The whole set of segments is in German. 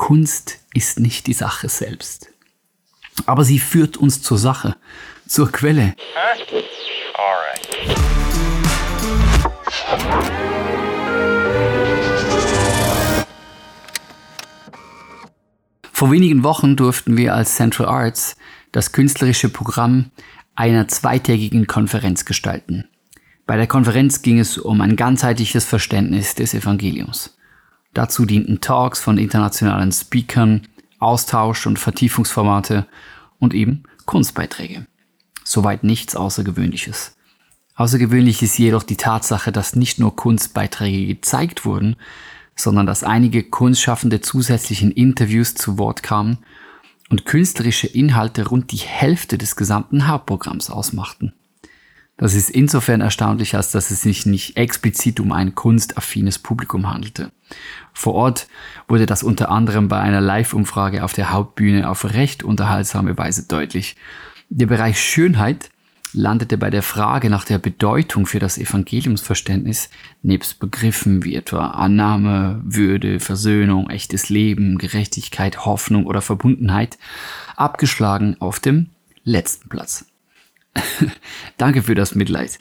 Kunst ist nicht die Sache selbst. Aber sie führt uns zur Sache, zur Quelle. Vor wenigen Wochen durften wir als Central Arts das künstlerische Programm einer zweitägigen Konferenz gestalten. Bei der Konferenz ging es um ein ganzheitliches Verständnis des Evangeliums. Dazu dienten Talks von internationalen Speakern, Austausch und Vertiefungsformate und eben Kunstbeiträge. Soweit nichts Außergewöhnliches. Außergewöhnlich ist jedoch die Tatsache, dass nicht nur Kunstbeiträge gezeigt wurden, sondern dass einige Kunstschaffende zusätzlichen Interviews zu Wort kamen und künstlerische Inhalte rund die Hälfte des gesamten Hauptprogramms ausmachten. Das ist insofern erstaunlich, als dass es sich nicht explizit um ein kunstaffines Publikum handelte. Vor Ort wurde das unter anderem bei einer Live-Umfrage auf der Hauptbühne auf recht unterhaltsame Weise deutlich. Der Bereich Schönheit landete bei der Frage nach der Bedeutung für das Evangeliumsverständnis nebst Begriffen wie etwa Annahme, Würde, Versöhnung, echtes Leben, Gerechtigkeit, Hoffnung oder Verbundenheit abgeschlagen auf dem letzten Platz. Danke für das Mitleid.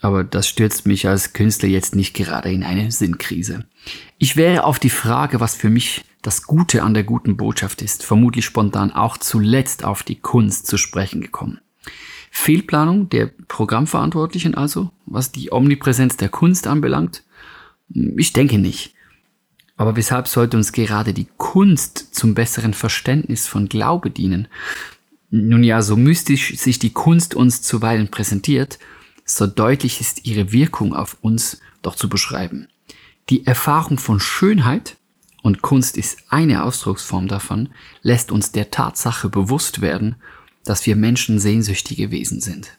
Aber das stürzt mich als Künstler jetzt nicht gerade in eine Sinnkrise. Ich wäre auf die Frage, was für mich das Gute an der guten Botschaft ist, vermutlich spontan auch zuletzt auf die Kunst zu sprechen gekommen. Fehlplanung der Programmverantwortlichen also, was die Omnipräsenz der Kunst anbelangt? Ich denke nicht. Aber weshalb sollte uns gerade die Kunst zum besseren Verständnis von Glaube dienen? Nun ja, so mystisch sich die Kunst uns zuweilen präsentiert, so deutlich ist ihre Wirkung auf uns doch zu beschreiben. Die Erfahrung von Schönheit, und Kunst ist eine Ausdrucksform davon, lässt uns der Tatsache bewusst werden, dass wir Menschen sehnsüchtige Wesen sind.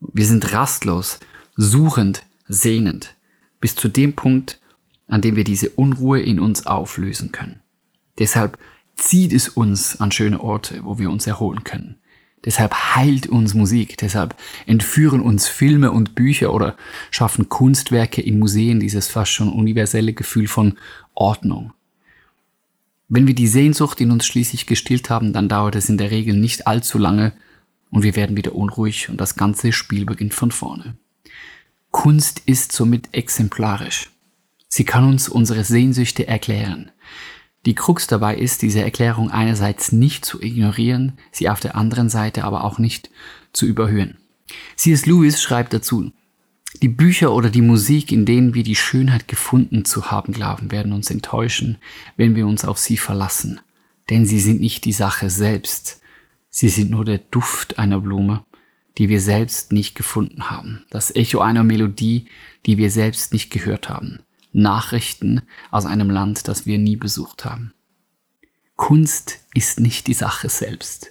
Wir sind rastlos, suchend, sehnend, bis zu dem Punkt, an dem wir diese Unruhe in uns auflösen können. Deshalb zieht es uns an schöne Orte, wo wir uns erholen können. Deshalb heilt uns Musik, deshalb entführen uns Filme und Bücher oder schaffen Kunstwerke in Museen dieses fast schon universelle Gefühl von Ordnung. Wenn wir die Sehnsucht in uns schließlich gestillt haben, dann dauert es in der Regel nicht allzu lange und wir werden wieder unruhig und das ganze Spiel beginnt von vorne. Kunst ist somit exemplarisch. Sie kann uns unsere Sehnsüchte erklären. Die Krux dabei ist, diese Erklärung einerseits nicht zu ignorieren, sie auf der anderen Seite aber auch nicht zu überhöhen. C.S. Lewis schreibt dazu, die Bücher oder die Musik, in denen wir die Schönheit gefunden zu haben glauben, werden uns enttäuschen, wenn wir uns auf sie verlassen. Denn sie sind nicht die Sache selbst. Sie sind nur der Duft einer Blume, die wir selbst nicht gefunden haben. Das Echo einer Melodie, die wir selbst nicht gehört haben. Nachrichten aus einem Land, das wir nie besucht haben. Kunst ist nicht die Sache selbst.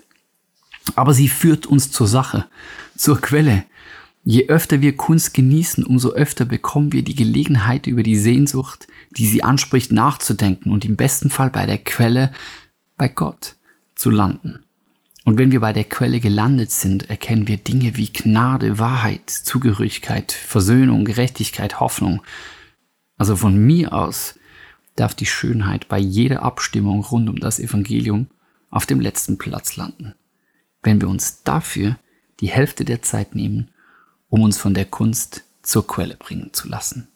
Aber sie führt uns zur Sache, zur Quelle. Je öfter wir Kunst genießen, umso öfter bekommen wir die Gelegenheit, über die Sehnsucht, die sie anspricht, nachzudenken und im besten Fall bei der Quelle, bei Gott, zu landen. Und wenn wir bei der Quelle gelandet sind, erkennen wir Dinge wie Gnade, Wahrheit, Zugehörigkeit, Versöhnung, Gerechtigkeit, Hoffnung, also von mir aus darf die Schönheit bei jeder Abstimmung rund um das Evangelium auf dem letzten Platz landen, wenn wir uns dafür die Hälfte der Zeit nehmen, um uns von der Kunst zur Quelle bringen zu lassen.